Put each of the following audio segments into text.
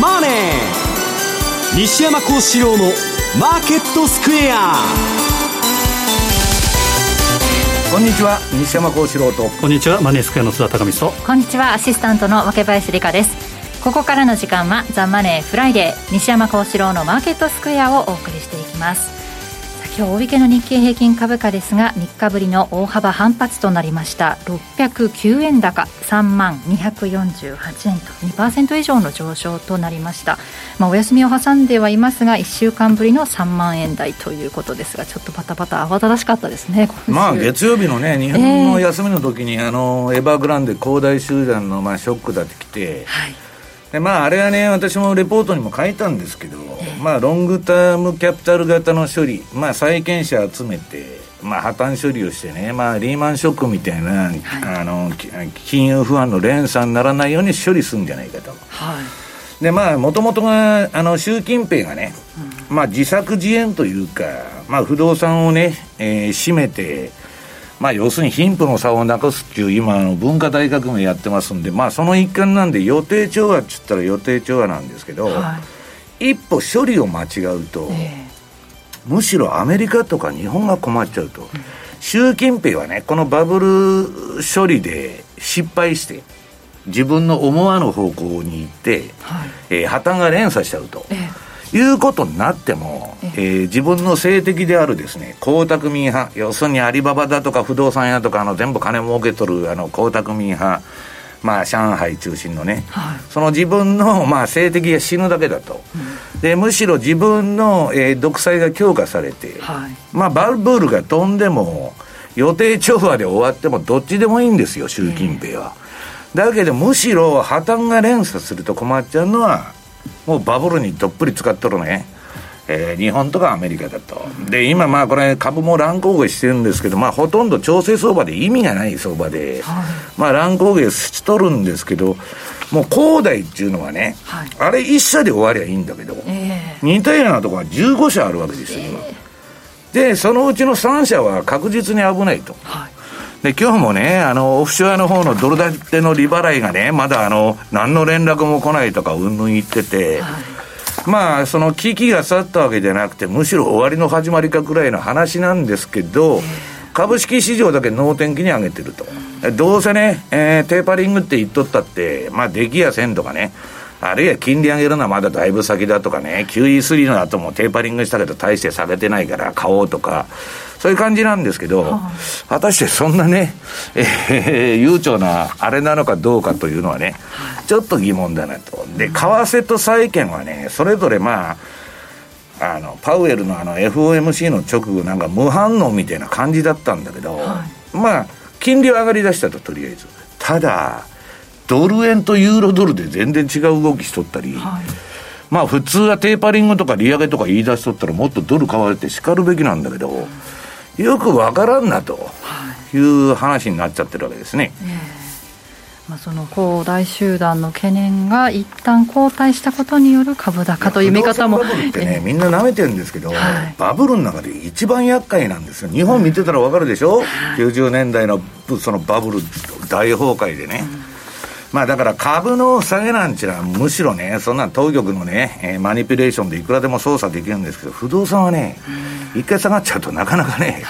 マネー」西山孝四郎の「マーケットスクエア」こんにちは西山孝四郎と。こんにちはマネースクエアの津田隆光と。こんにちはアシスタントの若林理香です。ここからの時間は「ザ・マネーフライデー西山孝四郎のマーケットスクエア」をお送りしていきます今日大引けの日経平均株価ですが3日ぶりの大幅反発となりました。609円高3万248円と2%以上の上昇となりました、まあ、お休みを挟んではいますが1週間ぶりの3万円台ということですがちょっとバタバタ慌ただしかったですねまあ月曜日のね日本の休みの時に、えー、あのエバーグランデ恒大集団のまあショックだってきて、はいでまあ、あれはね、私もレポートにも書いたんですけど、まあ、ロングタームキャピタル型の処理、まあ、債権者集めて、まあ、破綻処理をしてね、まあ、リーマンショックみたいな、はい、あの金融不安の連鎖にならないように処理するんじゃないかと。はい。でまあもともとがあの習近平がね、うん、まあ自作自演というか、まあ、不動産をね、えー、閉めてまあ、要するに貧富の差をなくすっていう今の文化大革命やってますんで、まあ、その一環なんで予定調和っつったら予定調和なんですけど、はい、一歩処理を間違うと、えー、むしろアメリカとか日本が困っちゃうと、うん、習近平はねこのバブル処理で失敗して自分の思わぬ方向に行って、はい、えー、破綻が連鎖しちゃうと。えーいうことになっても、えー、自分の性的であるですね、江沢民派、要するにアリババだとか不動産屋とか、あの全部金儲け取るあの江沢民派、まあ、上海中心のね、はい、その自分の、まあ、性的が死ぬだけだと、うん、でむしろ自分の、えー、独裁が強化されて、はい、まあ、バブルが飛んでも、予定調和で終わっても、どっちでもいいんですよ、習近平は。えー、だけど、むしろ破綻が連鎖すると困っちゃうのは、もうバブルにどっぷり使っとるね。えー、日本とかアメリカだと。で、今まあこれ株も乱高下してるんですけど、まあほとんど調整相場で意味がない相場で、はい、まあ乱高下しとるんですけど、もう恒大っていうのはね、はい、あれ1社で終わりゃいいんだけど、えー、似たようなところは15社あるわけですよ、えー、で、そのうちの3社は確実に危ないと。はいで、今日もね、あの、オフショアの方のドル建ての利払いがね、まだあの、何の連絡も来ないとか、うんぬん言ってて、はい、まあ、その危機が去ったわけじゃなくて、むしろ終わりの始まりかくらいの話なんですけど、株式市場だけ能天気に上げてると。どうせね、えー、テーパリングって言っとったって、まあ、出来やせんとかね、あるいは金利上げるのはまだだいぶ先だとかね、QE3 の後もテーパリングしたけど大して下げてないから買おうとか、そういう感じなんですけど、はあ、果たしてそんなね、えー、悠長なあれなのかどうかというのはね、ちょっと疑問だなと。で、為替と債券はね、それぞれまあ、あのパウエルのあの FOMC の直後なんか無反応みたいな感じだったんだけど、はい、まあ金利は上がりだしたととりあえず。ただドル円とユーロドルで全然違う動きしとったり、はい、まあ普通はテーパリングとか利上げとか言い出しとったらもっとドル買われて叱るべきなんだけど、よくわからんなとい。う話になっちゃってるわけですね。まあ、その恒大集団の懸念が一旦後退したことによる株高という見方もバブルってね、みんな舐めてるんですけど、はい、バブルの中で一番厄介なんですよ。日本見てたら分かるでしょ、はい、90年代のそのバブル大崩壊でね、うんまあだから株の下げなんちゅうのはむしろね、そんな当局のね、えー、マニピュレーションでいくらでも操作できるんですけど、不動産はね、一回下がっちゃうとなかなかね、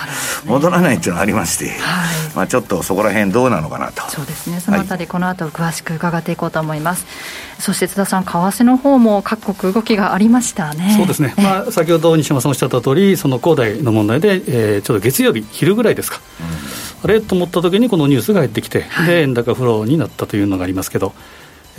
戻らないっていうのがありまして、はい、まあちょっとそこら辺どうなのかなと。そうですね、そのあたり、この後詳しく伺っていこうと思います。そして津田さん、為替の方も各国動きがありましたね。そうですね。まあ先ほど西山さんおっしゃった通り、その恒大の問題で、えー、ちょうど月曜日昼ぐらいですか。うんあれと思ったときにこのニュースが入ってきて、はい、で円高フローになったというのがありますけど、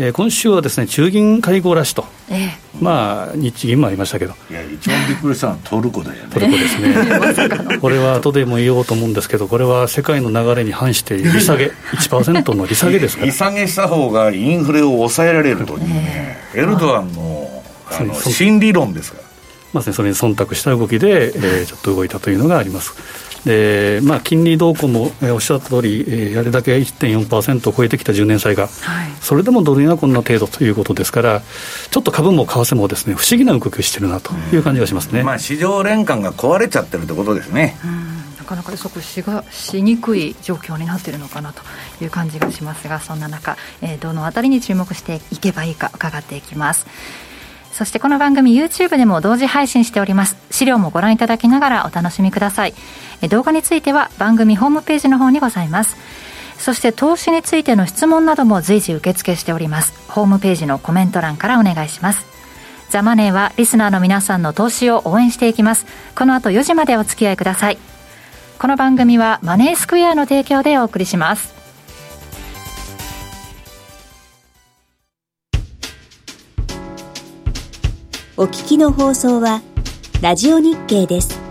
えー、今週はですね中銀会合らしと、えー、まあ日銀もありましたけど。いや一番びっくりしたのはトルコだよね。トルコですね。これは後でも言おうと思うんですけどこれは世界の流れに反して利下げ。1%の利下げですから。利下げした方がインフレを抑えられるというね、エルドアンのあ。の新理論ですから。まさにそれに忖度した動きで、えー、ちょっと動いたというのがあります。でまあ、金利動向も、えー、おっしゃった通り、えー、あれだけ1.4%を超えてきた10年債が、はい、それでもドル円はこんな程度ということですから、ちょっと株も為替もですね不思議な動きをしてるなという感じがしますね、まあ、市場連関が壊れちゃってるってことですね。うん。かなか予測しがしにくい状況になっているのかなという感じがしますがそんな中、えー、どのあたりに注目していけばいいか伺っていきますそしてこの番組 YouTube でも同時配信しております。資料もご覧いただきながらお楽しみください。動画については番組ホームページの方にございます。そして投資についての質問なども随時受付しております。ホームページのコメント欄からお願いします。ザ・マネーはリスナーの皆さんの投資を応援していきます。この後4時までお付き合いください。この番組はマネースクエアの提供でお送りします。お聞きの放送はラジオ日経です。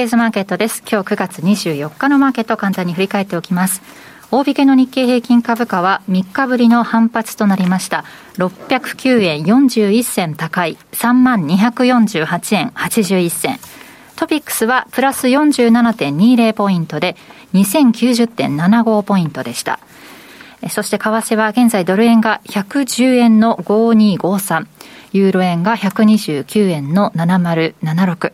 デイズマーケットです。今日9月24日のマーケットを簡単に振り返っておきます。大引けの日経平均株価は3日ぶりの反発となりました。609円41銭高い3248円81銭。トピックスはプラス47.20ポイントで2090.75ポイントでした。そして為替は現在ドル円が110円の5253、ユーロ円が129円の7076、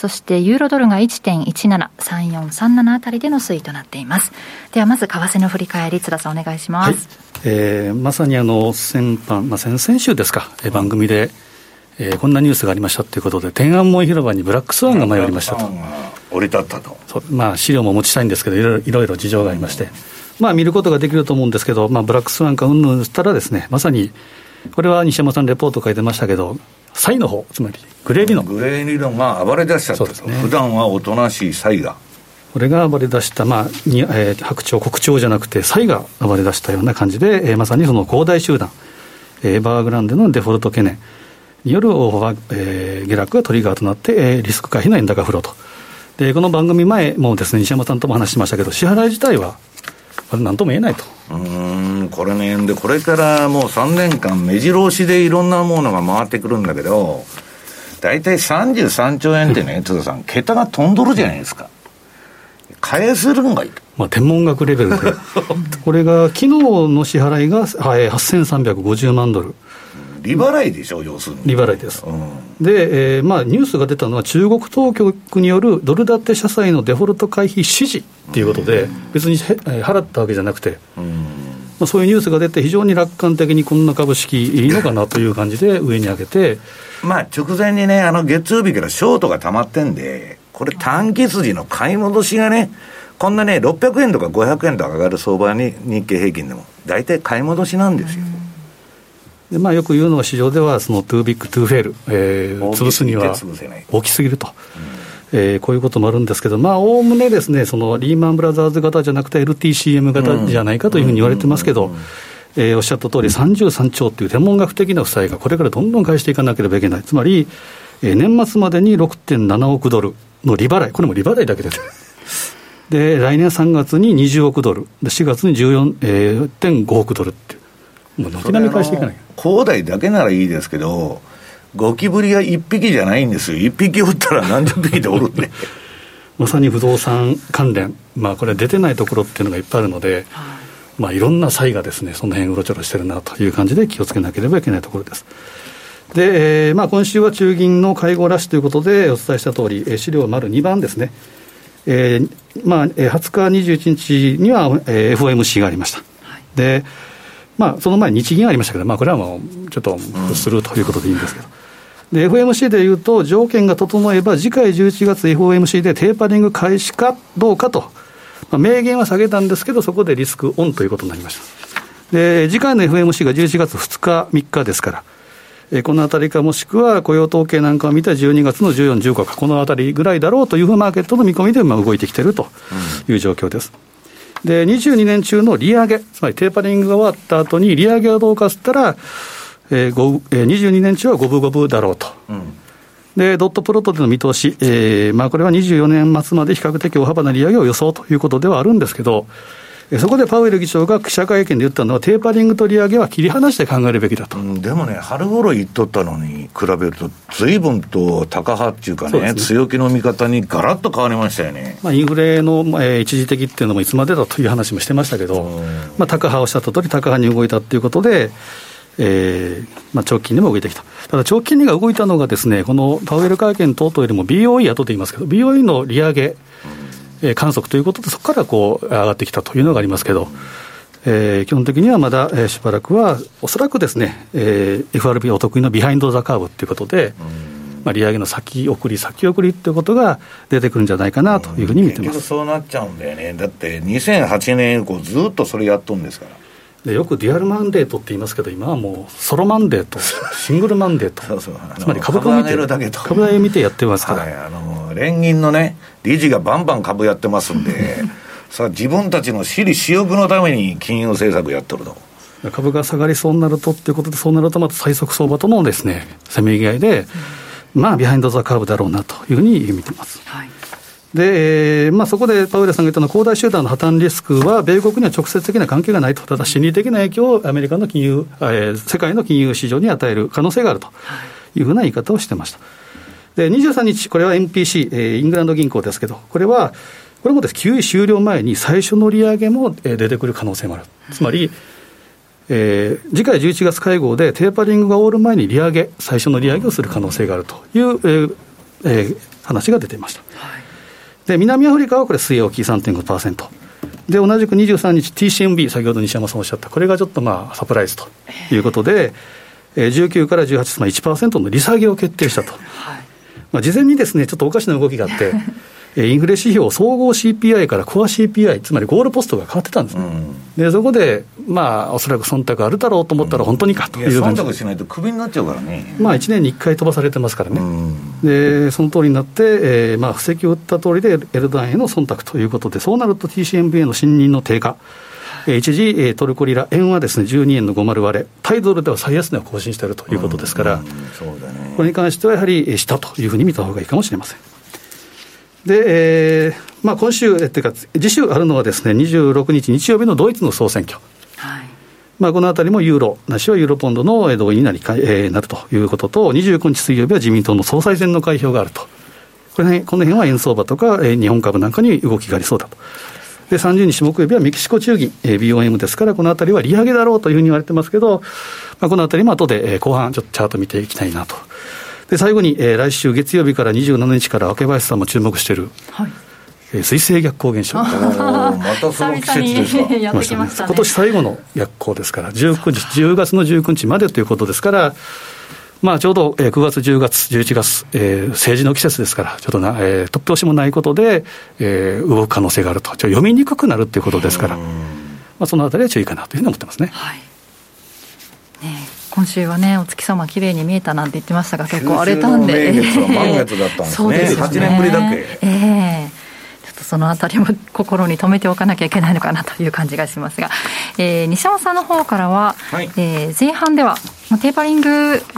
そしてユーロドルが1.173437あたりでの推移となっています。ではまず為替の振り返り津田さんお願いします、はい、えー、まさにあの先般、まあ、先々週ですか、えー、番組で、えー、こんなニュースがありましたということで天安門広場にブラックスワンが舞い降りましたと。降り立ったと。まあ資料もお持ちしたいんですけどいろいろいろ事情がありまして、まあ見ることができると思うんですけど、まあ、ブラックスワンかうんぬんしたらですねまさにこれは西山さんレポート書いてましたけどサイの方つまりグレー理論グレー理論が暴れ出しちゃったと、ね、普段はおとなしいサイが。これが暴れ出した、まあにえー、白鳥、国鳥じゃなくて、サイが暴れ出したような感じで、えー、まさにその恒大集団、エーバーグランデのデフォルト懸念による大幅、えー、下落がトリガーとなって、えー、リスク回避の円高フローと。で、この番組前もですね、西山さんとも話しましたけど、支払い自体は、これ、なんとも言えないと。うんこれね、で、これからもう3年間、目白押しでいろんなものが回ってくるんだけど、大体33兆円ってね、津田さん、桁が飛んどるじゃないですか。返せるんがいいまあ、天文学レベルで、これが昨日の支払いが、はい、8350万ドル。利払いでしょ、要するに。利払いです。うん、で、えーまあ、ニュースが出たのは、中国当局によるドル建て社債のデフォルト回避指示ということで、別に払ったわけじゃなくて、まあ、そういうニュースが出て、非常に楽観的にこんな株式いいのかなという 感じで上に上げて。まあ、直前にね、あの月曜日からショートが溜まってんで、これ短期筋の買い戻しがね、こんなね、600円とか500円とか上がる相場に日経平均でも、大体買い戻しなんですよ。でまあ、よく言うのは、市場では、その too big、to fail、えー、潰すには大きすぎると、うん、えー、こういうこともあるんですけど、まあ、おおむねですね、そのリーマンブラザーズ型じゃなくて、LTCM 型じゃないかというふうに言われてますけど、えー、おっしゃった通り、33兆という天文学的な負債がこれからどんどん返していかなければいけない、つまり、えー、年末までに6.7億ドルの利払い、これも利払いだけです。で、来年3月に20億ドル、で4月に14.5、えー、億ドルっていう。もう軒並み返していかない恒大だけならいいですけど、ゴキブリが1匹じゃないんですよ、1匹おったら何十匹でおるんで。まさに不動産関連、まあ、これ、出てないところっていうのがいっぱいあるので、まあ、いろんな差異がですね、その辺うろちょろしてるなという感じで気をつけなければいけないところです。で、えーまあ、今週は中銀の会合ラッシュということで、お伝えした通り、資料丸2番ですね、えーまあ、20日、21日には、えー、FOMC がありました。はい、でまあ、その前、日銀ありましたけど、まあ、これはもうちょっとスルーということでいいんですけど、で、FOMC でいうと、条件が整えば、次回11月 FOMC でテーパリング開始かどうかと、まあ、明言は下げたんですけど、そこでリスクオンということになりました。で、次回の FOMC が11月2日、3日ですから、えこのあたりか、もしくは雇用統計なんかを見た12月の14、15か、このあたりぐらいだろうというふうマーケットの見込みでまあ動いてきているという状況です。で、22年中の利上げ、つまりテーパリングが終わった後に利上げはどうかっつったら、えーえー、22年中は五分五分だろうと。うんで、ドットプロットでの見通し、えーまあ、これは24年末まで比較的大幅な利上げを予想ということではあるんですけど、そこでパウエル議長が記者会見で言ったのは、テーパリングと利上げは切り離して考えるべきだと、うん、でもね、春頃言っとったのに比べると、ずいぶんと高派っていうかね、ね。強気の見方にがらっと変わりましたよね、まあ、インフレの、えー、一時的っていうのもいつまでだという話もしてましたけど、まあ、高派おっしゃった通り、高派に動いたっていうことで、えーまあ、長期金利も動いてきた。ただ、長期金利が動いたのがですね、このパウエル会見等々よりも BOE 後と言いますけど、BOE の利上げ、えー、観測ということで、そこからこう上がってきたというのがありますけど、えー、基本的にはまだ、えー、しばらくは、おそらくですね、えー、FRB お得意のビハインド・ザ・カーブということで、まあ、利上げの先送り、先送りということが出てくるんじゃないかなというふうに見てます。そうなっちゃうんだよね、だって2008年以降、ずっとそれやっとんですから。でよくデュアルマンデートって言いますけど、今はもうソロマンデート、シングルマンデート、そうそう。つまり株価を見て、株価を見てやってますから、はい、あの連銀のね、理事がバンバン株やってますんで、さあ自分たちの私利私欲のために金融政策やってると。株が下がりそうになるとっていうことで、そうなると、また最速相場とのですね、せめぎ合いで、まあ、ビハインド・ザ・カーブだろうなというふうに見てます。はいで、えーまあ、そこでパウエルさんが言ったのは、恒大集団の破綻リスクは、米国には直接的な関係がないと、ただ心理的な影響をアメリカの金融、えー、世界の金融市場に与える可能性があるというふうな言い方をしてました。で23日、これは MPC、えー、イングランド銀行ですけど、これは、これもです、QE 終了前に最初の利上げも出てくる可能性もある。つまり、えー、次回11月会合でテーパリングが終わる前に利上げ、最初の利上げをする可能性があるという、えーえー、話が出ていました。はいで、南アフリカはこれ、据え置き3.5%。で、同じく23日、TCMB、先ほど西山さんおっしゃった、これがちょっとまあサプライズということで、えー、19から18、つまり1%の利下げを決定したと。はい、まあ、事前にですね、ちょっとおかしな動きがあって、インフレ指標、総合 CPI からコア CPI、つまりゴールポストが変わってたんですね、うん、でそこで、まあ、おそらく忖度あるだろうと思ったら、本当にかという感じ、うん、忖度しないとクビになっちゃうからね、まあ、1年に1回飛ばされてますからね、うん、でその通りになって、えーまあ、布石を打った通りで、エルドアンへの忖度ということで、そうなると TCMB への信任の低下。一時、トルコリラ、円はですね12円の50割れ、タイドルでは最安値を更新しているということですから、ね、これに関してはやはり下というふうに見たほうがいいかもしれません。で、えーまあ、今週、えっていうか、次週あるのはですね、26日日曜日のドイツの総選挙。はいまあ、このあたりもユーロ、なしはユーロポンドの同意になり、えー、なるということと、29日水曜日は自民党の総裁選の開票があると。これ、ね、この辺は円相場とか、えー、日本株なんかに動きがありそうだと。で、30日木曜日はメキシコ中銀、えー、BOM ですから、このあたりは利上げだろうというふうに言われてますけど、まあ、このあたりも後で、えー、後半、ちょっとチャート見ていきたいなと。で、最後に、えー、来週月曜日から27日から、明林さんも注目している、はいえ水星逆光現象。またその季節ですか。やってきましたね。今年最後の逆光ですから、19日、10月の19日までということですから、まあ、ちょうど9月、10月、11月、えー、政治の季節ですから、ちょっとな、えー、突拍子もないことで、えー、動く可能性があると、ちょ読みにくくなるということですから、まあ、そのあたりは注意かなというふうに思ってますね。はいね今週はね、お月様綺麗に見えたなんて言ってましたが、結構荒れたんで。満月は満月だったんですね。すね。8年ぶりだけ？ええ。ーそのあたりも心に留めておかなきゃいけないのかなという感じがしますが、えー、西山さんの方からは、はい、えー、前半では、まあ、テーパリング、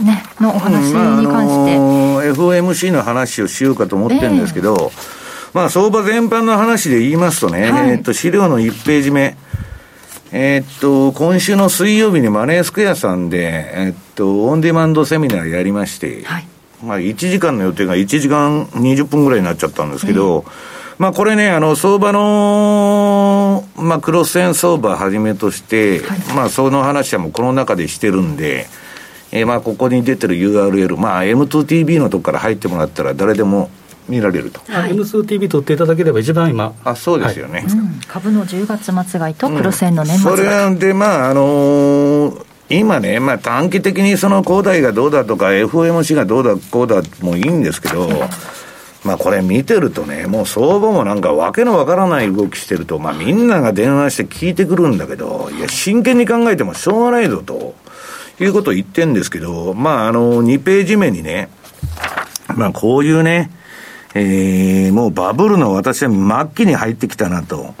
ね、のお話に関して、うんまああのー、FOMC の話をしようかと思ってるんですけど、えー、まあ、相場全般の話で言いますとね、はい、えっと資料の1ページ目、えっと、今週の水曜日にマネースクエアさんで、えっと、オンデマンドセミナーやりまして、はい、まあ、1時間の予定が1時間20分ぐらいになっちゃったんですけど、えーまあ、これね、あの、相場の、まあ、クロス線相場はじめとして、はい、まあ、その話はもうこの中でしてるんで、えー、まあ、ここに出てる URL、まあ、M2TV のとこから入ってもらったら誰でも見られると、はい、M2TV 取っていただければ一番今。あそうですよね、はい。うん、株の10月末買いとクロス円の年末買い、うん、それでまああのー今ね、まあ短期的にその恒大がどうだとか FOMC がどうだこうだもいいんですけど、まあこれ見てるとね、もう相場もなんかわけのわからない動きしてると、まあみんなが電話して聞いてくるんだけど、いや真剣に考えてもしょうがないぞと、いうことを言ってんですけど、まああの2ページ目にね、まあこういうね、えー、もうバブルの私は末期に入ってきたなと。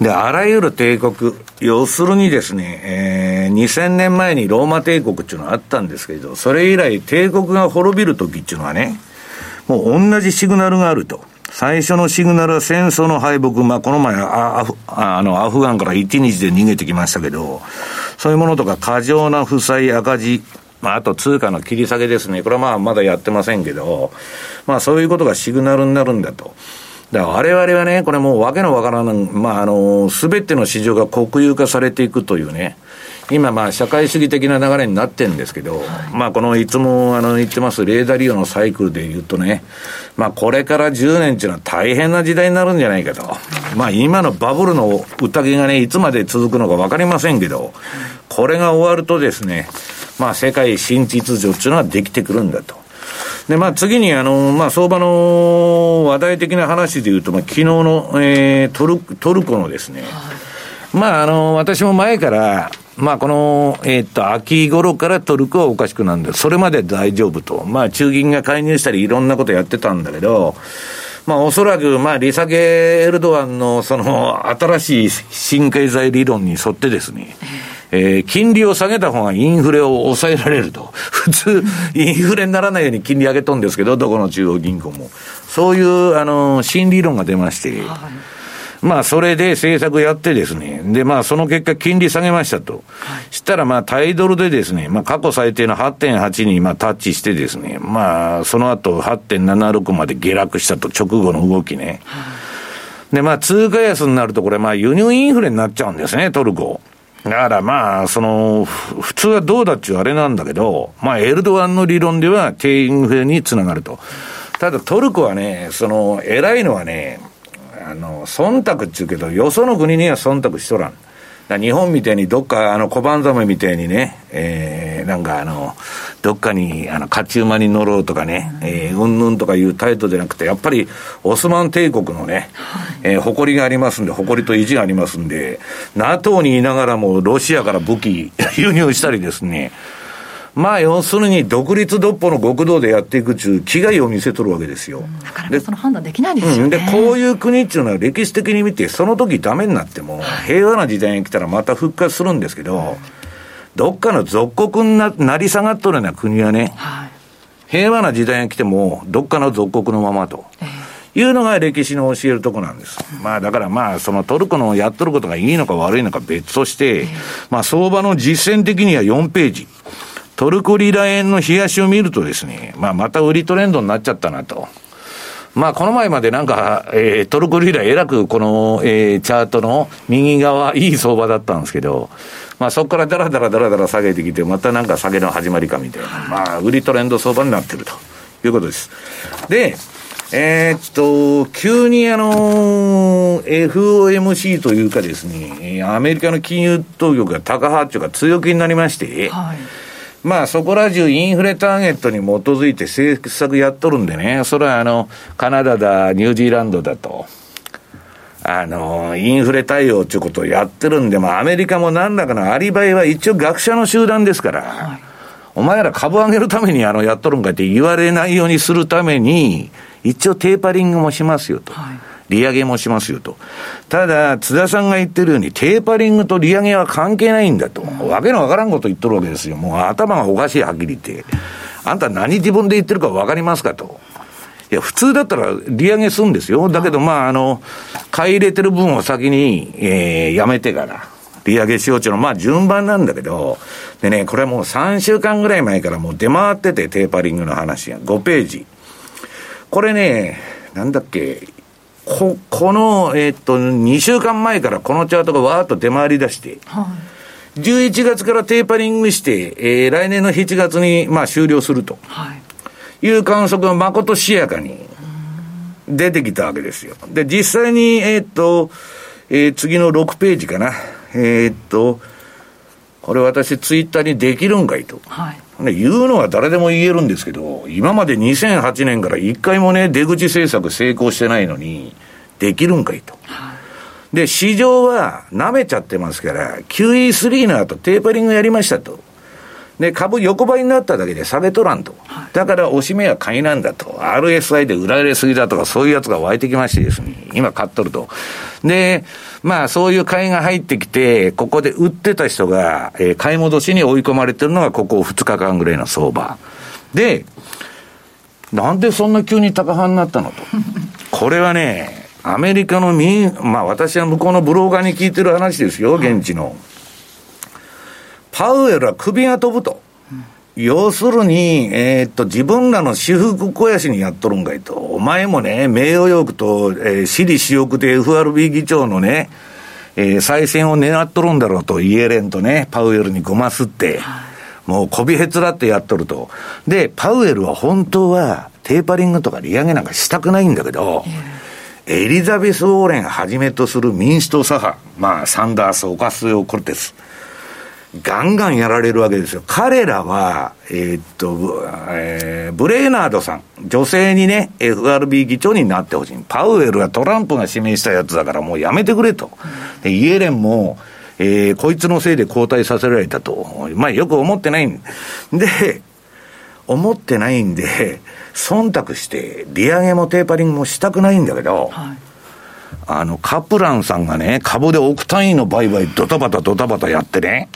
で、あらゆる帝国、要するにですね、えー、2000年前にローマ帝国っていうのがあったんですけど、それ以来帝国が滅びる時っていうのはね、もう同じシグナルがあると。最初のシグナルは戦争の敗北、まあ、この前ああの、アフガンから1日で逃げてきましたけど、そういうものとか過剰な負債、赤字、まあ、あと通貨の切り下げですね。これはまあ、まだやってませんけど、まあ、そういうことがシグナルになるんだと。だから我々はね、これもうわけのわからない、まあ、あの、すべての市場が国有化されていくというね、今まあ社会主義的な流れになってるんですけど、はい、まあこのいつもあの言ってますレーダー利用のサイクルで言うとね、まあこれから10年っていうのは大変な時代になるんじゃないかと。まあ今のバブルの宴がね、いつまで続くのかわかりませんけど、これが終わるとですね、まあ世界新秩序っていうのはできてくるんだと。で、まあ次にあの、まあ相場の話題的な話で言うと、まあ昨日の、えー、トルトルコのですね、まああの、私も前から、まあこの、えー、っと、秋頃からトルコはおかしくなんで、それまで大丈夫と。まあ中銀が介入したりいろんなことやってたんだけど、まあおそらく、まあ利下げエルドアンのその新しい新経済理論に沿ってですね、えー、金利を下げた方がインフレを抑えられると。普通、インフレにならないように金利上げとんですけど、どこの中央銀行も。そういう、あの、新理論が出まして、はいまあ、それで政策やってですね、で、まあ、その結果、金利下げましたと。はい、したら、まあ、タイドルでですね、まあ、過去最低の8.8に、まあ、タッチしてですね、まあ、その後、8.76まで下落したと、直後の動きね。はい、で、まあ、通貨安になると、これ、まあ、輸入インフレになっちゃうんですね、トルコ。だからまあ、その、普通はどうだっちゅうあれなんだけど、まあ、エルドアンの理論では低インフレにつながると。ただトルコはね、その、偉いのはね、あの、忖度っちゅうけど、よその国には忖度しとらん。日本みたいにどっか、あの、小判ザメみたいにね、えー、なんかあの、どっかに、あの、勝ち馬に乗ろうとかね、えー、うんぬんとかいう態度じゃなくて、やっぱり、オスマン帝国のね、えー、誇りがありますんで、誇りと意地がありますんで、NATO にいながらも、ロシアから武器 輸入したりですね、まあ、要するに独立独歩の極道でやっていくっていう気概を見せとるわけですよ。なかなかその判断できないですよね。で、こういう国っていうのは歴史的に見て、その時ダメになっても、平和な時代に来たらまた復活するんですけど、どっかの属国にななり下がっとるような国はね、はい、平和な時代に来ても、どっかの属国のままと。いうのが歴史の教えるとこなんです。まあだからまあそのトルコのやっとることがいいのか悪いのか別として、まあ相場の実践的には4ページ。トルコリラ円の冷やしを見るとですね、まあまた売りトレンドになっちゃったなと。まあ、この前までなんか、えー、トルコリラえらくこの、えー、チャートの右側、いい相場だったんですけど、まあ、そこからだらだらだらだら下げてきて、またなんか下げの始まりかみたいな、まあ、売りトレンド相場になってるということです。で、えー、っと、急にあの、FOMC というかですね、アメリカの金融当局が高波っていうか強気になりまして、はいまあそこら中インフレターゲットに基づいて政策やっとるんでね、それはあの、カナダだ、ニュージーランドだと、あの、インフレ対応ということをやってるんで、まあアメリカも何らかのアリバイは一応学者の集団ですから、はい、お前ら株上げるためにあの、やっとるんかって言われないようにするために、一応テーパリングもしますよと。はい利上げもしますよと。ただ、津田さんが言ってるように、テーパリングと利上げは関係ないんだと。わけのわからんこと言っとるわけですよ。もう頭がおかしい、はっきり言って。あんた何自分で言ってるかわかりますかと。いや、普通だったら利上げするんですよ。だけど、まあ、あの、買い入れてる分を先に、えー、やめてから、利上げしようっていうのは、まあ、順番なんだけど、でね、これもう3週間ぐらい前からもう出回ってて、テーパリングの話が。5ページ。これね、なんだっけ、こ、この、えー、っと、2週間前からこのチャートがわーっと出回り出して、はい、11月からテーパリングして、えー、来年の7月に、まあ、終了すると、はい、いう観測がまことしやかに出てきたわけですよ。で、実際に、えー、っと、えー、次の6ページかな。えー、っと、これ私ツイッターにできるんかいと。はい。言うのは誰でも言えるんですけど、今まで2008年から一回もね、出口政策成功してないのに、できるんかいと。はい、で、市場は舐めちゃってますから、QE3 の後テーパリングやりましたと。で、株横ばいになっただけで下げとらんと。だから、おしめは買いなんだと。RSI で売られすぎだとか、そういうやつが湧いてきましてですね、今買っとると。で、まあ、そういう買いが入ってきて、ここで売ってた人が、えー、買い戻しに追い込まれてるのが、ここ2日間ぐらいの相場。で、なんでそんな急に高派になったのと。これはね、アメリカの民、まあ私は向こうのブローガーに聞いてる話ですよ、現地の。パウエルは首が飛ぶと。要するに、えー、っと、自分らの私服肥やしにやっとるんかいと。お前もね、名誉欲と、えー、私利私欲で FRB 議長のね、えー、再選を狙っとるんだろうと、イエレンとね、パウエルにごますって、もうこびへつらってやっとると。で、パウエルは本当は、テーパリングとか利上げなんかしたくないんだけど、エリザベス・ウォーレンはじめとする民主党左派、まあ、サンダース、オカスオ・コルテス。ガンガンやられるわけですよ。彼らは、えー、っと、えー、ブレーナードさん、女性にね、FRB 議長になってほしい。パウエルはトランプが指名したやつだからもうやめてくれと。でイエレンも、えー、こいつのせいで交代させられたと。まあよく思ってないんで、思ってないんで、忖度して、利上げもテーパリングもしたくないんだけど、はいあの、カプランさんがね、株で億単位の売買ドタバタドタバタやってね、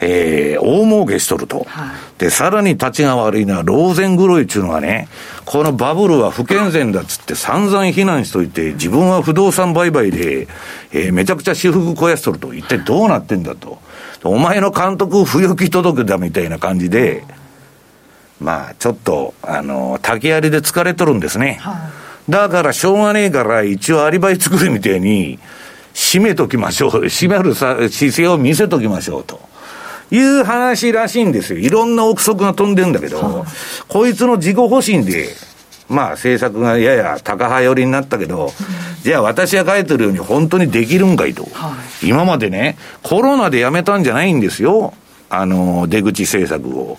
えー、大儲けしとると。はい、で、さらに立ちが悪いのは、ローゼン黒いっていうのがね、このバブルは不健全だっつって散々非難しといて、自分は不動産売買で、えー、めちゃくちゃ私服肥やしとると。一体どうなってんだと。お前の監督不行き届けだみたいな感じで、まあ、ちょっと、あの、竹槍で疲れとるんですね。はい、だから、しょうがねえから、一応アリバイ作るみたいに、締めときましょう。締めるさ姿勢を見せときましょうと。いう話らしいんですよ。いろんな憶測が飛んでるんだけど、こいつの自己保身で、まあ政策がやや高派寄りになったけど、じゃあ私が書いてるように本当にできるんかいと。今までね、コロナでやめたんじゃないんですよ。あの、出口政策を。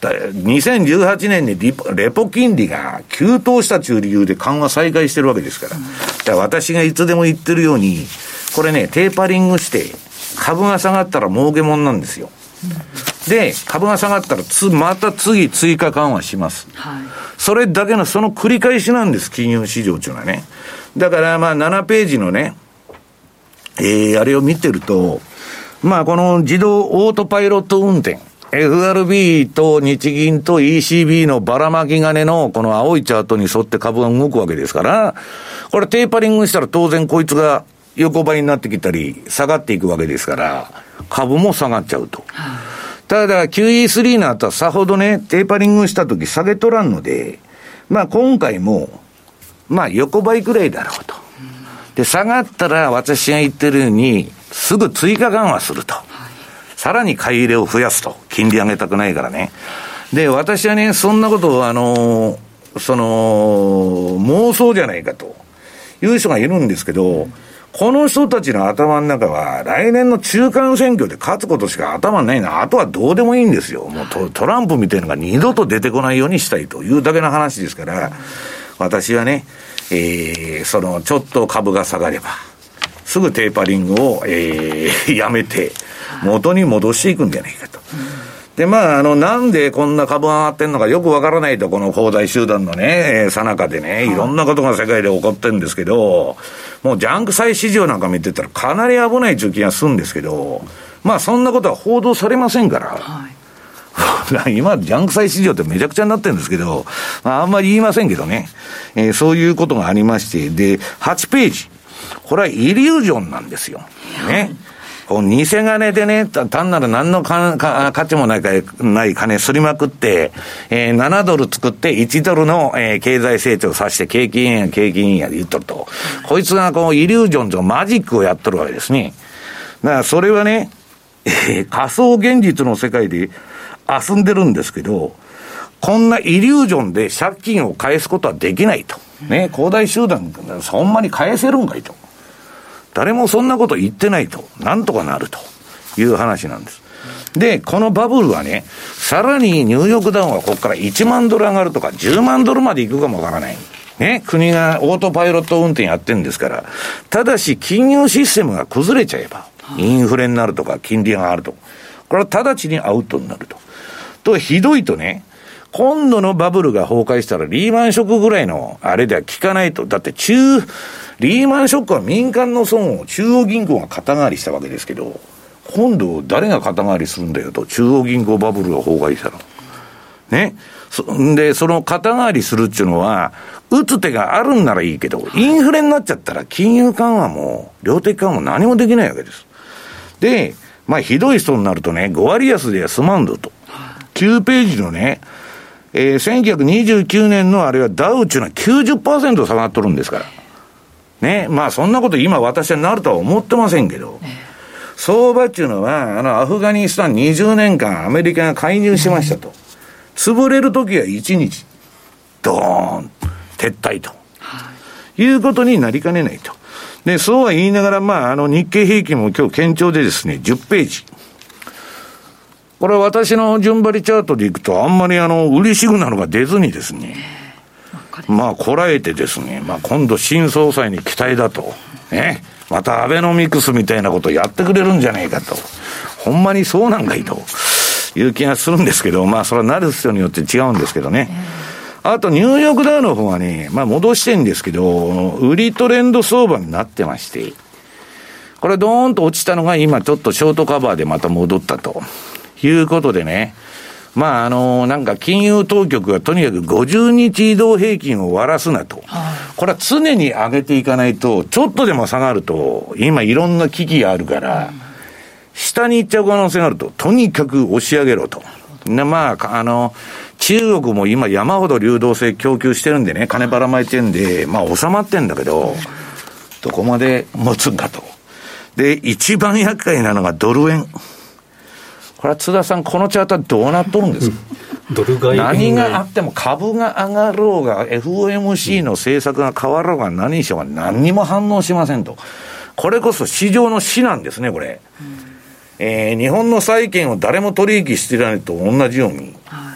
2018年にレポ金利が急騰したという理由で緩和再開してるわけですから。だから私がいつでも言ってるように、これね、テーパリングして、株が下がったら儲けもんなんですよ。で、株が下がったらつ、また次追加緩和します。はい、それだけの、その繰り返しなんです、金融市場っていうのはね。だからまあ7ページのね、えー、あれを見てると、まあこの自動オートパイロット運転、FRB と日銀と ECB のばらまき金のこの青いチャートに沿って株が動くわけですから、これテーパリングしたら当然こいつが横ばいになってきたり、下がっていくわけですから、株も下がっちゃうと。ただ、QE3 の後はさほどね、テーパリングした時下げとらんので、まあ今回も、まあ横ばいくらいだろうと。で、下がったら私が言ってるように、すぐ追加緩和すると。さらに買い入れを増やすと。金利上げたくないからね。で、私はね、そんなことを、あの、その、妄想じゃないかという人がいるんですけど、この人たちの頭の中は、来年の中間選挙で勝つことしか頭ないな。あとはどうでもいいんですよ。もうトトランプみたいなのが二度と出てこないようにしたいというだけの話ですから、私はね、えー、その、ちょっと株が下がれば、すぐテーパリングを、えー、やめて、元に戻していくんじゃないかと。で、まあ、あの、なんでこんな株が上がってんのかよくわからないと、この恒大集団のね、さなかでね、いろんなことが世界で起こってるんですけど、もうジャンク債市場なんか見てたらかなり危ない中気がするんですけど、まあそんなことは報道されませんから、はい、今、ジャンク債市場ってめちゃくちゃになってるんですけど、まあ、あんまり言いませんけどね、えー、そういうことがありまして、で、8ページ。これはイリュージョンなんですよ。ね。こう偽金でね、単なる何の価値もないかない金すりまくって、えー、7ドル作って1ドルの、えー、経済成長させて景気円や景気円やで言っとると。こいつがこうイリュージョンとマジックをやっとるわけですね。だからそれはね、えー、仮想現実の世界で遊んでるんですけど、こんなイリュージョンで借金を返すことはできないと。ね、恒大集団、そんなに返せるんかいと。誰もそんなこと言ってないと、なんとかなるという話なんです。で、このバブルはね、さらにニューヨークダウンはここから1万ドル上がるとか、10万ドルまでいくかもわからない。ね、国がオートパイロット運転やってるんですから、ただし金融システムが崩れちゃえば、インフレになるとか、金利が上がると。これは直ちにアウトになると。と、ひどいとね、今度のバブルが崩壊したらリーマンショックぐらいのあれでは効かないと。だって中、リーマンショックは民間の損を中央銀行が肩代わりしたわけですけど、今度誰が肩代わりするんだよと、中央銀行バブルが崩壊したら。ね。そんで、その肩代わりするっていうのは、打つ手があるんならいいけど、インフレになっちゃったら金融緩和も、量的緩和も何もできないわけです。で、まあ、ひどい人になるとね、5割安では済まんぞと。9ページのね、えー、1929年のあれはダウっていうのは90%下がっとるんですから。ね。まあそんなこと今私はなるとは思ってませんけど。相場っていうのは、あの、アフガニスタン20年間アメリカが介入しましたと。潰れるときは1日、ドーン、撤退と。いうことになりかねないと。で、そうは言いながら、まあ、あの、日経平均も今日堅調でですね、10ページ。これ私の順張りチャートでいくと、あんまりあの、売りシグナルが出ずにですね、まあ、こらえてですね、まあ、今度新総裁に期待だと。ね。またアベノミクスみたいなことやってくれるんじゃないかと。ほんまにそうなんかいいと。いう気がするんですけど、まあ、それはなる人によって違うんですけどね。あと、ニューヨークダウの方はね、まあ、戻してんですけど、売りトレンド相場になってまして、これドーンと落ちたのが今ちょっとショートカバーでまた戻ったと。いうことでね、まあ、あの、なんか金融当局がとにかく50日移動平均を割らすなと。これは常に上げていかないと、ちょっとでも下がると、今いろんな危機があるから、下に行っちゃう可能性があると、とにかく押し上げろと。で、まあ、あの、中国も今山ほど流動性供給してるんでね、金ばらまいてんで、まあ収まってんだけど、どこまで持つんだと。で、一番厄介なのがドル円。これは津田さん、このチャートはどうなっとるんですか、ドル買い何があっても株が上がろうが、FOMC の政策が変わろうが何にしようが何にも反応しませんと。これこそ市場の死なんですね、これ。うん、えー、日本の債券を誰も取引してないと同じように、は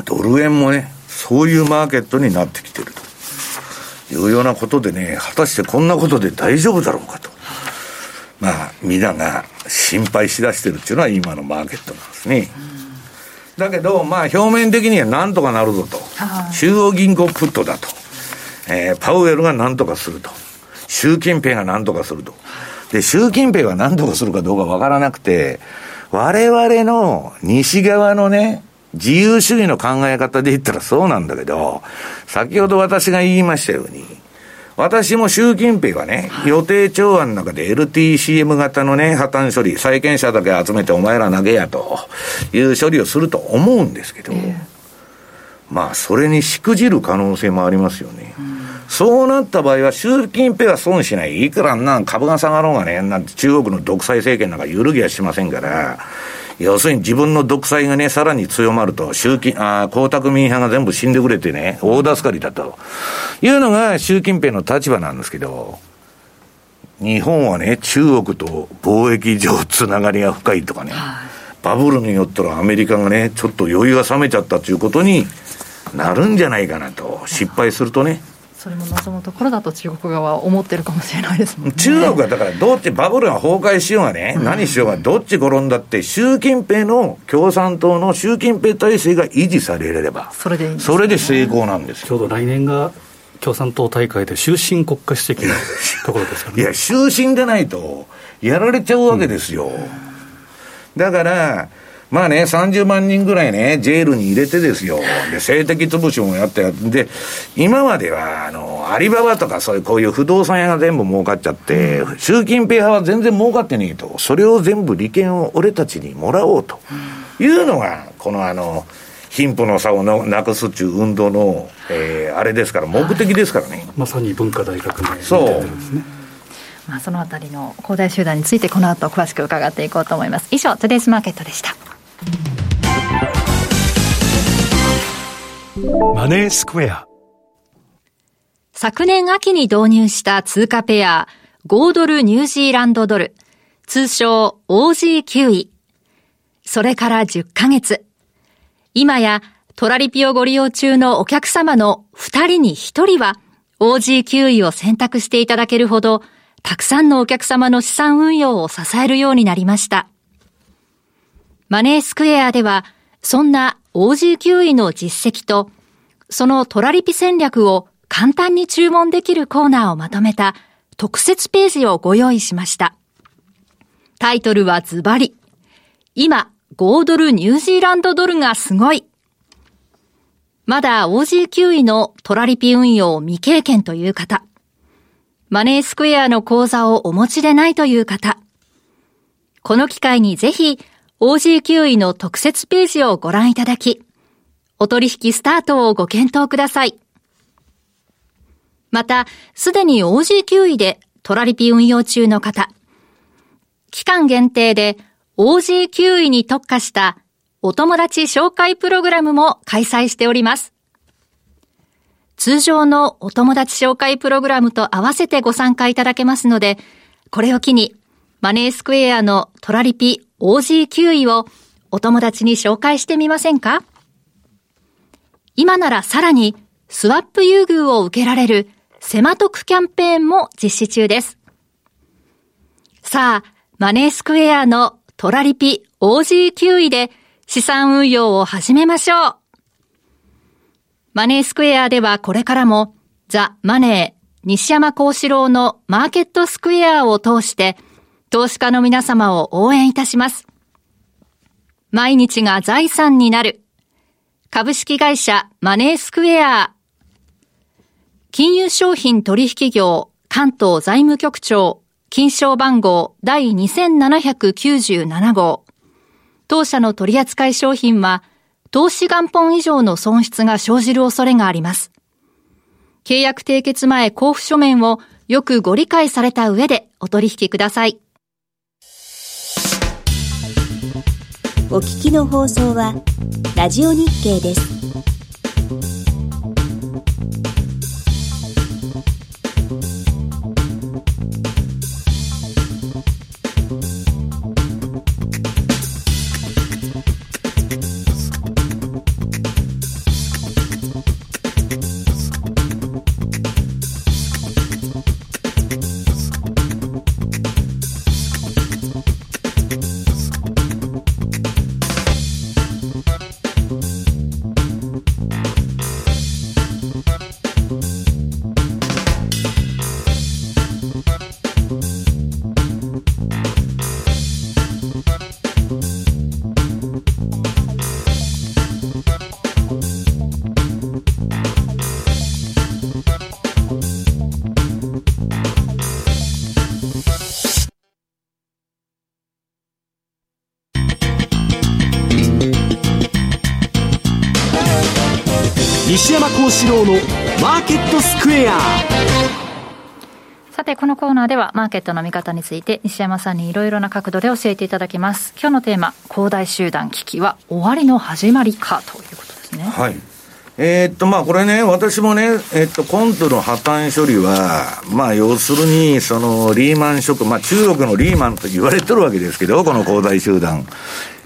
い、ドル円もね、そういうマーケットになってきてるというようなことでね、果たしてこんなことで大丈夫だろうかと。まあ、皆が心配しだしてるっていうのは今のマーケットなんですね。だけど、まあ、表面的にはなんとかなるぞと。中央銀行プットだと。えー、パウエルがなんとかすると。習近平がなんとかすると。で、習近平がなんとかするかどうかわからなくて、我々の西側のね、自由主義の考え方で言ったらそうなんだけど、先ほど私が言いましたように、私も習近平がね、予定調案の中で LTCM 型のね、破綻処理、債権者だけ集めてお前ら投げやという処理をすると思うんですけど、まあ、それにしくじる可能性もありますよね。そうなった場合は、習近平は損しない。いくらなん株が下がろうがね、なんて中国の独裁政権なんか揺るぎはしませんから、要するに自分の独裁がね、さらに強まると、習近、あ江沢民派が全部死んでくれてね、大助かりだと。いうのが習近平の立場なんですけど、日本はね、中国と貿易上つながりが深いとかね、バブルによったらアメリカがね、ちょっと余裕が冷めちゃったということになるんじゃないかなと、失敗するとね。それも望むところだと中国側は思ってるかもしれないですもんね。中国はだからどっちバブルが崩壊しようがね、うん、何しようがどっち転んだって習近平の共産党の習近平体制が維持されれば、それでいい、ね、それで成功なんですちょうど来年が共産党大会で終身国家主席のところですから、ね、いや、終身でないとやられちゃうわけですよ。うん、だから、まあね、30万人ぐらいね、ジェールに入れてですよ。で、性的潰しもやってやって、今までは、あの、アリババとかそういうこういう不動産屋が全部儲かっちゃって、習近平派は全然儲かってねえと。それを全部利権を俺たちにもらおうというのが、このあの、貧富の差をなくすっていう運動の、えー、あれですから、目的ですからね。まさに文化大革命、そう。まあ、そのあたりの恒大集団についてこの後詳しく伺っていこうと思います以上トゥデイズマーケットでしたマネースクエア。昨年秋に導入した通貨ペア、5ドルニュージーランドドル、通称 OG9 位。それから10ヶ月。今やトラリピをご利用中のお客様の2人に1人は OG9 位を選択していただけるほど、たくさんのお客様の資産運用を支えるようになりました。マネースクエアでは、そんな OG9 位の実績と、そのトラリピ戦略を簡単に注文できるコーナーをまとめた特設ページをご用意しました。タイトルはズバリ。今、5ドルニュージーランドドルがすごい。まだ OG9 位のトラリピ運用未経験という方。マネースクエアの口座をお持ちでないという方。この機会にぜひ OG9 位の特設ページをご覧いただき、お取引スタートをご検討ください。また、すでに OG9 位でトラリピ運用中の方、期間限定で OG9 位に特化したお友達紹介プログラムも開催しております。通常のお友達紹介プログラムと合わせてご参加いただけますので、これを機に、マネースクエアのトラリピ OG9 位をお友達に紹介してみませんか？今ならさらに、スワップ優遇を受けられるセマトクキャンペーンも実施中です。さあ、マネースクエアのトラリピ OG9 位で資産運用を始めましょう。マネースクエアではこれからもザ・マネー西山幸四郎のマーケットスクエアを通して投資家の皆様を応援いたします。毎日が財産になる株式会社マネースクエア金融商品取引業関東財務局長金賞番号第2797号当社の取扱い商品は、投資元本以上の損失が生じる恐れがあります。契約締結前交付書面をよくご理解された上でお取引ください。お聞きの放送は、ラジオ日経です。四郎のマーケットスクエアさて、このコーナーではマーケットの見方について西山さんにいろいろな角度で教えていただきます。今日のテーマ、恒大集団危機は終わりの始まりかということですね。はい。えー、っと、まあ、これね、私もね、えー、っと、コントの破綻処理は、まあ、要するに、その、リーマンショック、まあ、中国のリーマンと言われてるわけですけど、この恒大集団。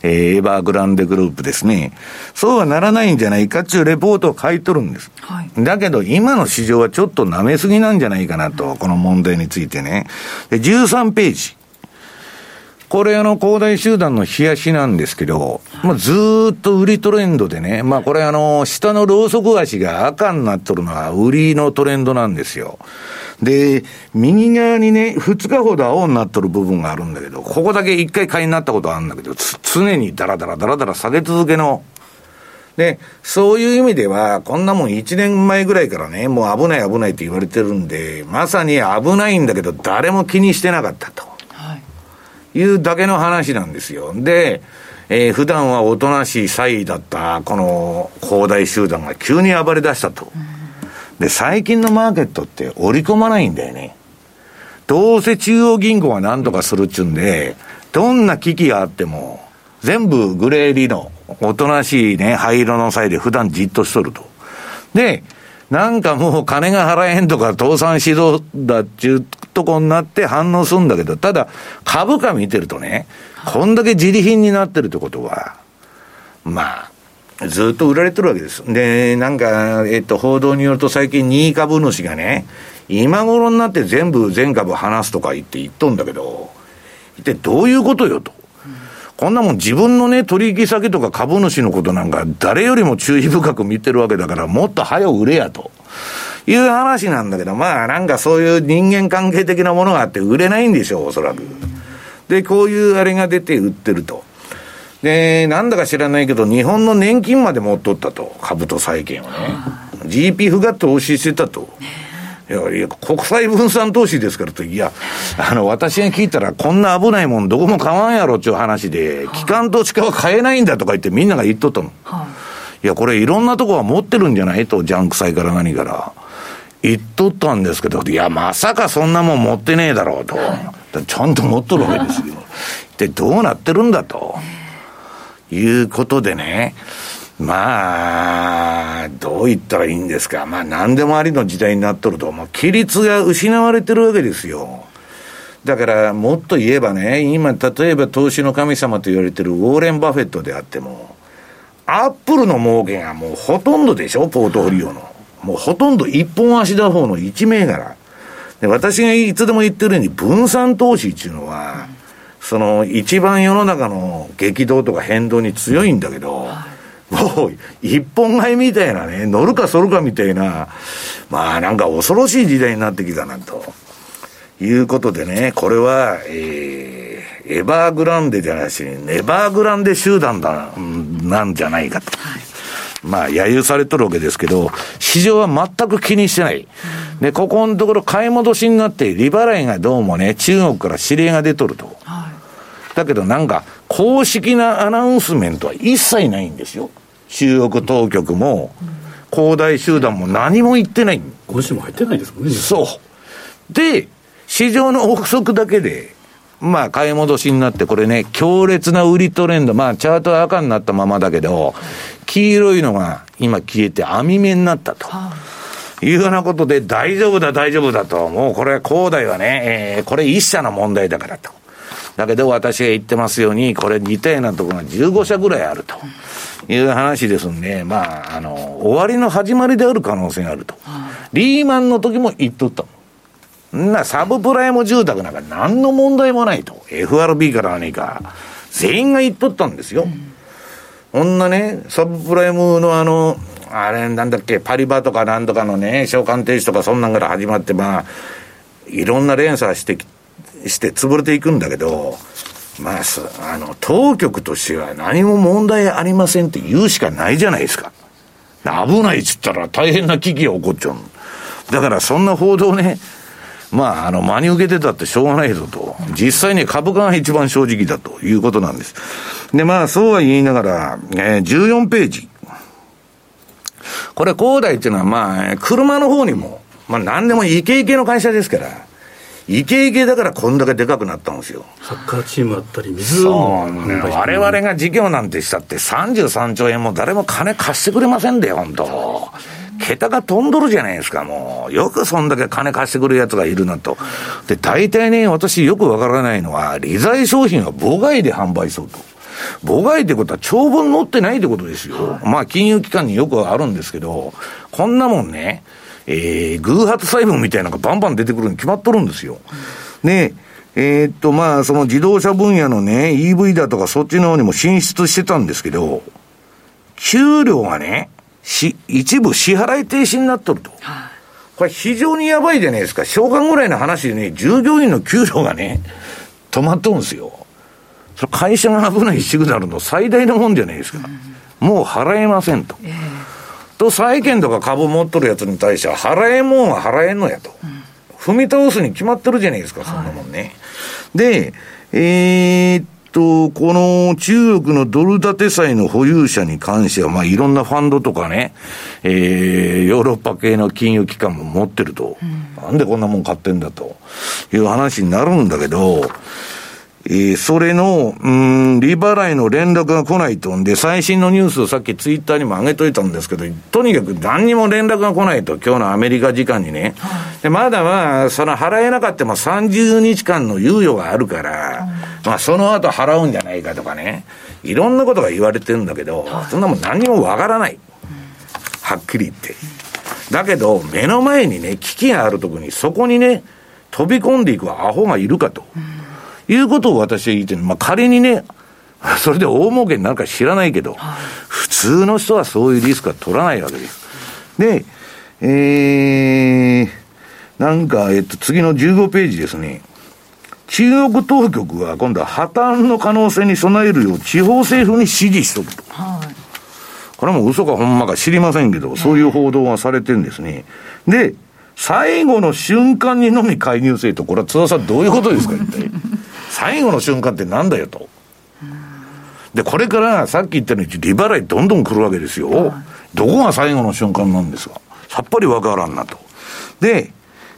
えー、エバーグランデグループですね。そうはならないんじゃないかっていうレポートを書いとるんです。はい、だけど、今の市場はちょっと舐めすぎなんじゃないかなと、この問題についてね。で、13ページ。これあの、恒大集団の冷やしなんですけど、まあ、ずっと売りトレンドでね、まあこれあの、下のローソク足が赤になっとるのは売りのトレンドなんですよ。で、右側にね、2日ほど青になっとる部分があるんだけど、ここだけ1回買いになったことあるんだけど、常にダラダラダラダラ下げ続けの。で、そういう意味では、こんなもん1年前ぐらいからね、もう危ない危ないって言われてるんで、まさに危ないんだけど、誰も気にしてなかったと。い、うだけの話なんですよ。で、えー、普段はおとなしい際だった、この恒大集団が急に暴れ出したと。で、最近のマーケットって織り込まないんだよね。どうせ中央銀行が何とかするっちゅうんで、どんな危機があっても、全部グレーリの、おとなしいね、灰色の際で普段じっとしとると。で、なんかもう金が払えんとか倒産指導だっちゅうとこになって反応するんだけど、ただ、株価見てるとね、こんだけ自利品になってるってことは、まあ、ずっと売られてるわけです。で、なんか、えっと、報道によると最近2位株主がね、今頃になって全部全株話すとか言って言っとんだけど、一体どういうことよと。こんなもん自分のね、取引先とか株主のことなんか誰よりも注意深く見てるわけだから、もっと早う売れやと。いう話なんだけど、まあなんかそういう人間関係的なものがあって売れないんでしょう、おそらく。で、こういうあれが出て売ってると。で、なんだか知らないけど、日本の年金まで持っとったと。株と債券をね。GPF が投資してたと。いや、いや、国際分散投資ですからと、いや、あの、私が聞いたら、こんな危ないもんどこも買わんやろっていう話で、機関投資家は買えないんだとか言ってみんなが言っとったの。いや、これいろんなとこは持ってるんじゃないと、ジャンク債から何から。言っとったんですけど、いや、まさかそんなもん持ってねえだろうと。ちゃんと持っとるわけですよ。で、どうなってるんだと。いうことでね、まあ、どう言ったらいいんですか。まあ、何でもありの時代になっとると、もう規律が失われてるわけですよ。だから、もっと言えばね、今、例えば投資の神様と言われてるウォーレン・バフェットであっても、アップルの儲けがもうほとんどでしょ、ポートフォリオの。もうほとんど一本足打法の一銘柄。で、私がいつでも言ってるように、分散投資っていうのは、その、一番世の中の激動とか変動に強いんだけど、もう、一本買いみたいなね、乗るか反るかみたいな、まあなんか恐ろしい時代になってきたな、ということでね、これは、えー、エバーグランデじゃないし、ネバーグランデ集団だ、なんじゃないかと。はいまあ、揶揄されとるわけですけど、市場は全く気にしてない。で、ここのところ買い戻しになって、利払いがどうもね、中国から指令が出とると。はい、だけどなんか、公式なアナウンスメントは一切ないんですよ。中国当局も、恒大集団も何も言ってない。今週も入ってないですもんね。そう。で、市場の憶測だけで、まあ、買い戻しになって、これね、強烈な売りトレンド、まあ、チャートは赤になったままだけど、黄色いのが今消えて網目になったと。いうようなことで、大丈夫だ、大丈夫だと。もうこれ、恒大はね、えー、これ一社の問題だからと。だけど私が言ってますように、これ似たようなところが15社ぐらいあると。いう話ですんで、まあ、あの、終わりの始まりである可能性があると。リーマンの時も言っとったな、サブプライム住宅なんか何の問題もないと。FRB から何か。全員が言っとったんですよ。こ、んなね、サブプライムのあの、あれなんだっけ、パリバとかなんとかのね、償還停止とかそんなんから始まって、まあ、いろんな連鎖してきして潰れていくんだけど、まあ、あの、当局としては何も問題ありませんって言うしかないじゃないですか。危ないっつったら大変な危機が起こっちゃうだからそんな報道ね、まあ、あの、真に受けてたってしょうがないぞと。実際に株価が一番正直だということなんです。で、まあ、そうは言いながら、えー、14ページ。これ、恒大っていうのは、まあ、車の方にも、まあ、何でもイケイケの会社ですから、イケイケだからこんだけでかくなったんですよ。サッカーチームだったり、水を、ね、我々が事業なんてしたって33兆円も誰も金貸してくれませんで、本当桁が飛んどるじゃないですか、もう。よくそんだけ金貸してくるやつがいるなと。で、大体ね、私よくわからないのは、利財商品は母外で販売すると。母外ってことは長文載ってないってことですよ。まあ、金融機関によくあるんですけど、こんなもんね、えー、偶発細分みたいなのがバンバン出てくるに決まっとるんですよ。で、えー、っと、まあ、その自動車分野のね、EV だとかそっちの方にも進出してたんですけど、給料がね、し、一部支払い停止になっとると。これ非常にやばいじゃないですか。償還ぐらいの話でね、従業員の給料がね、止まっとるんですよ。それ会社が危ないシグナルの最大のもんじゃないですか。うん、もう払えませんと。えー、と、債券とか株持っとるやつに対しては、払えんもんは払えんのやと。うん、踏み倒すに決まってるじゃないですか、そんなもんね。はい、で、えー、と、この中国のドル建て債の保有者に関しては、まあ、いろんなファンドとかね、えー、ヨーロッパ系の金融機関も持ってると、うん、なんでこんなもん買ってんだという話になるんだけど、えー、それの、うん、利払いの連絡が来ないとんで、最新のニュースをさっきツイッターにも上げといたんですけど、とにかく何にも連絡が来ないと、今日のアメリカ時間にね。でまだまあ、その払えなかったも30日間の猶予があるから、まあその後払うんじゃないかとかね。いろんなことが言われてるんだけど、そんなもん何にもわからない。はっきり言って。だけど、目の前にね、危機があるとこに、そこにね、飛び込んでいくアホがいるかと。うんいうことを私は言ってる。まあ、仮にね、それで大儲けになるか知らないけど、はい、普通の人はそういうリスクは取らないわけです。で、えー、なんか、えっと、次の15ページですね。中国当局は今度は破綻の可能性に備えるよう地方政府に指示しとくと。はい、これはもう嘘かほんまか知りませんけど、そういう報道がされてるんですね。で、最後の瞬間にのみ介入せと、これは津田さんどういうことですか、一体。最後の瞬間ってなんだよと。で、これからさっき言ったように利払いどんどん来るわけですよ。どこが最後の瞬間なんですか。さっぱりわからんなと。で、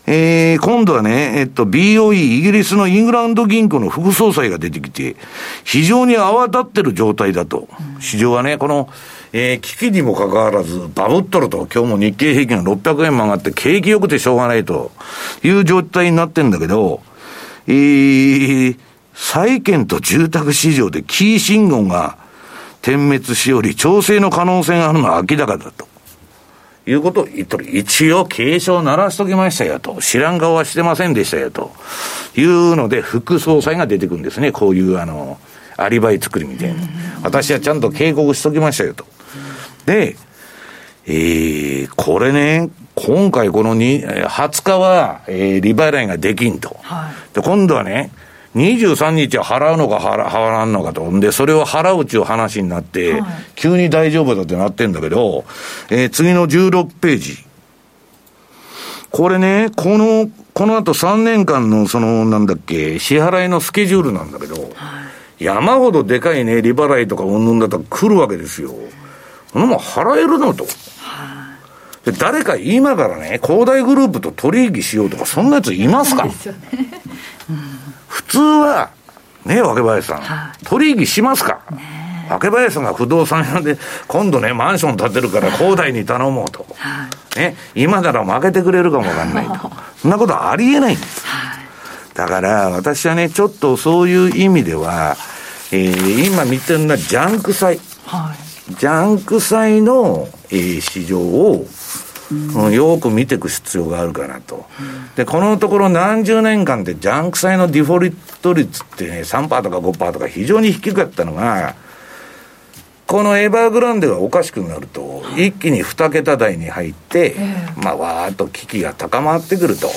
えー、今度はね、えっと、BOE、イギリスのイングランド銀行の副総裁が出てきて、非常に泡立ってる状態だと。市場はね、この、えー、危機にもかかわらず、バブっとると、今日も日経平均が600円も上がって、景気良くてしょうがないという状態になってんだけど、えー、債券と住宅市場でキー信号が点滅しより調整の可能性があるのは明らかだと。いうことを言っとる。一応警鐘を鳴らしときましたよと。知らん顔はしてませんでしたよと。いうので、副総裁が出てくるんですね。こういうあの、アリバイ作りみたいな。私はちゃんと警告しときましたよと。で、えー、これね、今回このに20日は、えー、利払いができんと。はい、で、今度はね、23日は払うのか払払わんのかと。で、それを払うちゅう話になって、はい、急に大丈夫だってなってんだけど、えー、次の16ページ。これね、この、この後3年間のその、なんだっけ、支払いのスケジュールなんだけど、はい、山ほどでかいね、利払いとかうんぬんだったら来るわけですよ。そのも払えるのと。で誰か今からね、恒大グループと取引しようとか、そんなやついますか、ねうん、普通は、ね、若林さん、は取引しますか、ね、若林さんが不動産屋で、今度ね、マンション建てるから、恒大に頼もうと、ね、今なら負けてくれるかもわかんないと、そんなことありえないんです。だから、私はね、ちょっとそういう意味では、えー、今見てるのはジャンク債。はい。ジャンク債の、えー、市場を、うん、よく見ていく必要があるかなと、でこのところ何十年間でジャンク債のデフォルト率ってね、3%とか5%とか非常に低かったのが、このエバーグランデがおかしくなると、一気に2桁台に入って、まあ、わーっと危機が高まってくると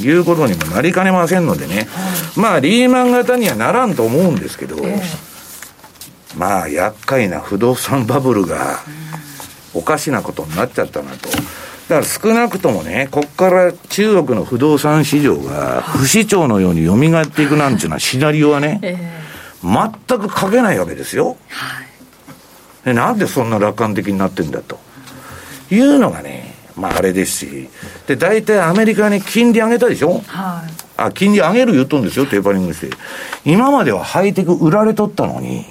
いうことにもなりかねませんのでね、まあ、リーマン型にはならんと思うんですけど、まあ、厄介な不動産バブルが、おかしなことになっちゃったなと。だから少なくともね、ここから中国の不動産市場が不死鳥のように蘇っていくなんていうのはシナリオはね、全く書けないわけですよ。でなんでそんな楽観的になってんだと。いうのがね、まああれですし。で、大体アメリカに金利上げたでしょ？はい。あ、金利上げる言っとんですよ、テーパリングして。今まではハイテク売られとったのに、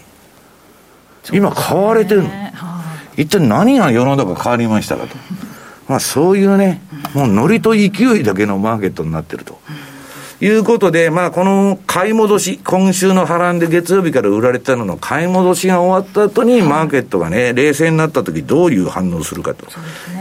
今買われてるの。一体何が世の中変わりましたかと。まあそういうね、もうノリと勢いだけのマーケットになってると。いうことで、まあ、この買い戻し、今週の波乱で月曜日から売られたのの買い戻しが終わった後に、マーケットがね、冷静になった時どういう反応するかと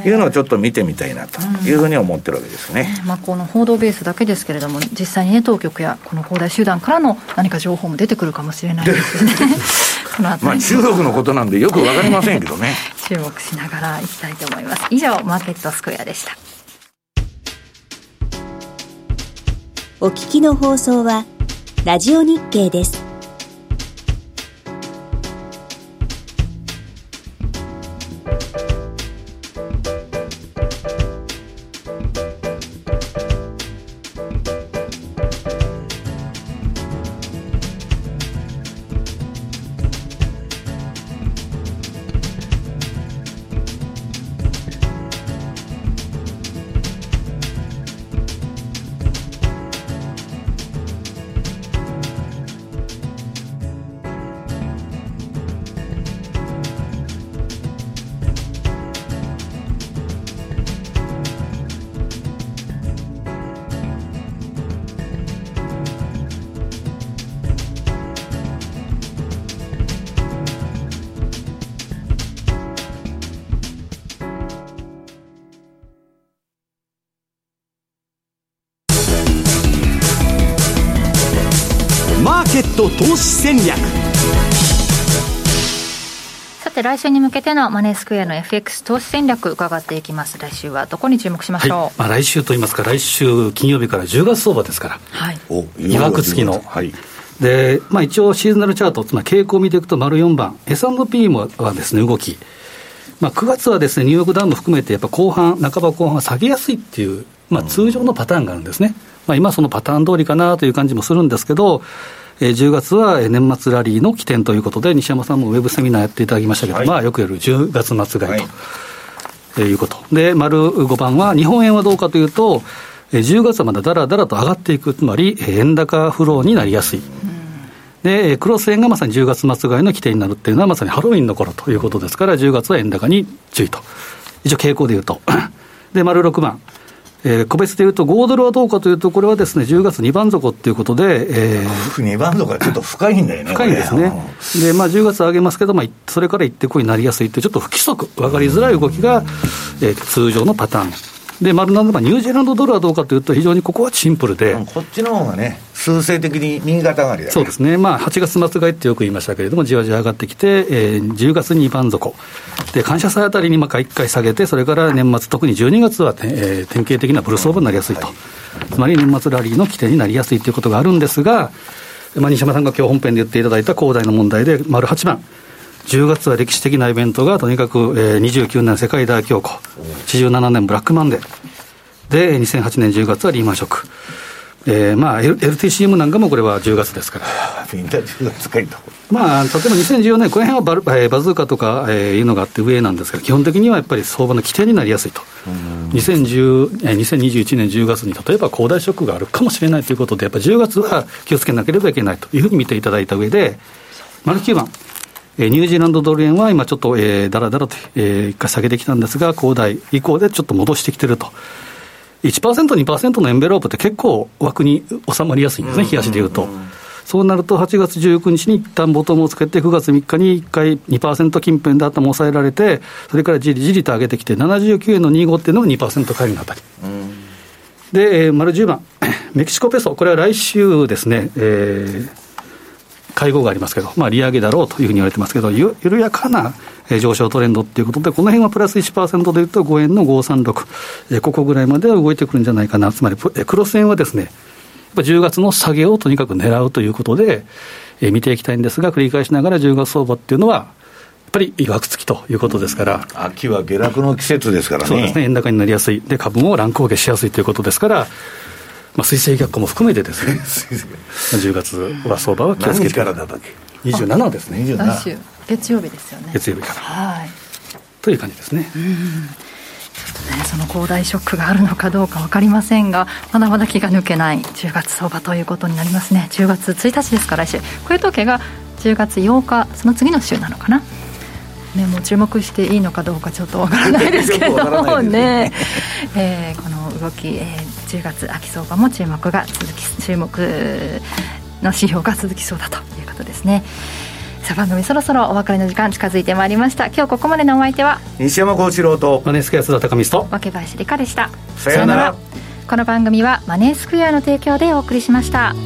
いうのをちょっと見てみたいなというふうに思ってるわけですね。うん、まあ、この報道ベースだけですけれども、実際にね、当局やこの恒大集団からの何か情報も出てくるかもしれないですね。まあ、中国のことなんでよくわかりませんけどね。注目しながらいきたいと思います。以上、マーケットスクエアでした。お聞きの放送は、ラジオ日経です。投資戦略。さて来週に向けてのマネースクエアの FX 投資戦略伺っていきます。来週はどこに注目しましょう、はい、まあ、来週といいますか来週金曜日から10月相場ですから、はい、いわくつきの、はい。でまあ、一応シーズナルチャート、つまり傾向を見ていくと、丸4番、S&P もはですね、動き、まあ、9月はですね、ニューヨークダウンも含めて、やっぱ後半、半ば後半は下げやすいっていう、まあ、通常のパターンがあるんですね。まあ、今そのパターン通りかなという感じもするんですけど、えー、10月は年末ラリーの起点ということで、西山さんもウェブセミナーやっていただきましたけど、はい、まあ、よくやる10月末買いと、はい、いうこと。で、丸5番は、日本円はどうかというと、10月はまだだらだらと上がっていく、つまり円高フローになりやすい。で、クロス円がまさに10月末買いの起点になるっていうのは、まさにハロウィンの頃ということですから、10月は円高に注意と。一応傾向でいうと。で、丸6番。えー、個別でいうと、5ドルはどうかというと、これはですね、10月2番底ということで、えー、2番底はちょっと深いんだよね。深いんですね。で、まあ、10月上げますけど、まあ、それから行ってこいになりやすいという、ちょっと不規則、分かりづらい動きが、えー、通常のパターン。で、丸7番、ニュージーランドドルはどうかというと、非常にここはシンプルで。こっちの方がね、数勢的に右肩上がりだ、そうですね、まあ、8月末買いってよく言いましたけれども、じわじわ上がってきて、えー、10月に2番底、で感謝祭あたりにまあ1回下げて、それから年末、特に12月は、えー、典型的なブルー相場になりやすいと、はい、つまり年末ラリーの起点になりやすいということがあるんですが、まあ、西山さんが今日本編で言っていただいた恒大の問題で、丸8番。10月は歴史的なイベントがとにかく、えー、29年世界大恐慌、87年ブラックマンデー、で、2008年10月はリーマンショック。えー、まあ、LTCM なんかもこれは10月ですから。みんな10月かいと。まあ、例えば2014年、この辺はバル、えー、バズーカとか、えー、いうのがあって上なんですが、基本的にはやっぱり相場の規定になりやすいと。2010えー、2021年10月に例えば恒大ショックがあるかもしれないということで、やっぱり10月は気をつけなければいけないというふうに見ていただいた上で、丸9番。えー、ニュージーランドドル円は今ちょっと、えー、だらだらと、えー、一回下げてきたんですが、恒大以降でちょっと戻してきてると。1%、2%のエンベロープって結構枠に収まりやすいんですね、冷やしでいうと。そうなると、8月19日に一旦ボトムをつけて、9月3日に1回2%近辺で頭も抑えられて、それからじりじりと上げてきて、79円の25っていうのが2%返りのあたり。で、えー、丸10番、メキシコペソ、これは来週ですね、えー、会合がありますけど、まあ、利上げだろうというふうに言われてますけど、緩やかな上昇トレンドということで、この辺はプラス1%でいうと5円の536、ここぐらいまでは動いてくるんじゃないかな、つまりクロス円はですね、やっぱ10月の下げをとにかく狙うということで、え見ていきたいんですが、繰り返しながら10月相場っていうのは、やっぱりいわくつきということですから、秋は下落の季節ですからね、そうですね、円高になりやすい、で株も乱高下しやすいということですから、まあ、水星逆行も含めてですね、10月は相場は気をつけて。からだっけ？27ですね。来週。月曜日ですよね。月曜日から。はい。という感じですね。ね、その恒大ショックがあるのかどうか分かりませんが、まだまだ気が抜けない10月相場ということになりますね、10月1日ですから、来週、こういう統計が10月8日、その次の週なのかな。ね、もう注目していいのかどうかちょっとわからないですけどもね。えー、この動き、えー、10月秋相場も注目が続き注目の指標が続きそうだということですね。さあ番組そろそろお別れの時間近づいてまいりました。今日ここまでのお相手は西山幸四郎とマネースクエア須田高見と若林理香でした。さようなら。この番組はマネースクエアの提供でお送りしました。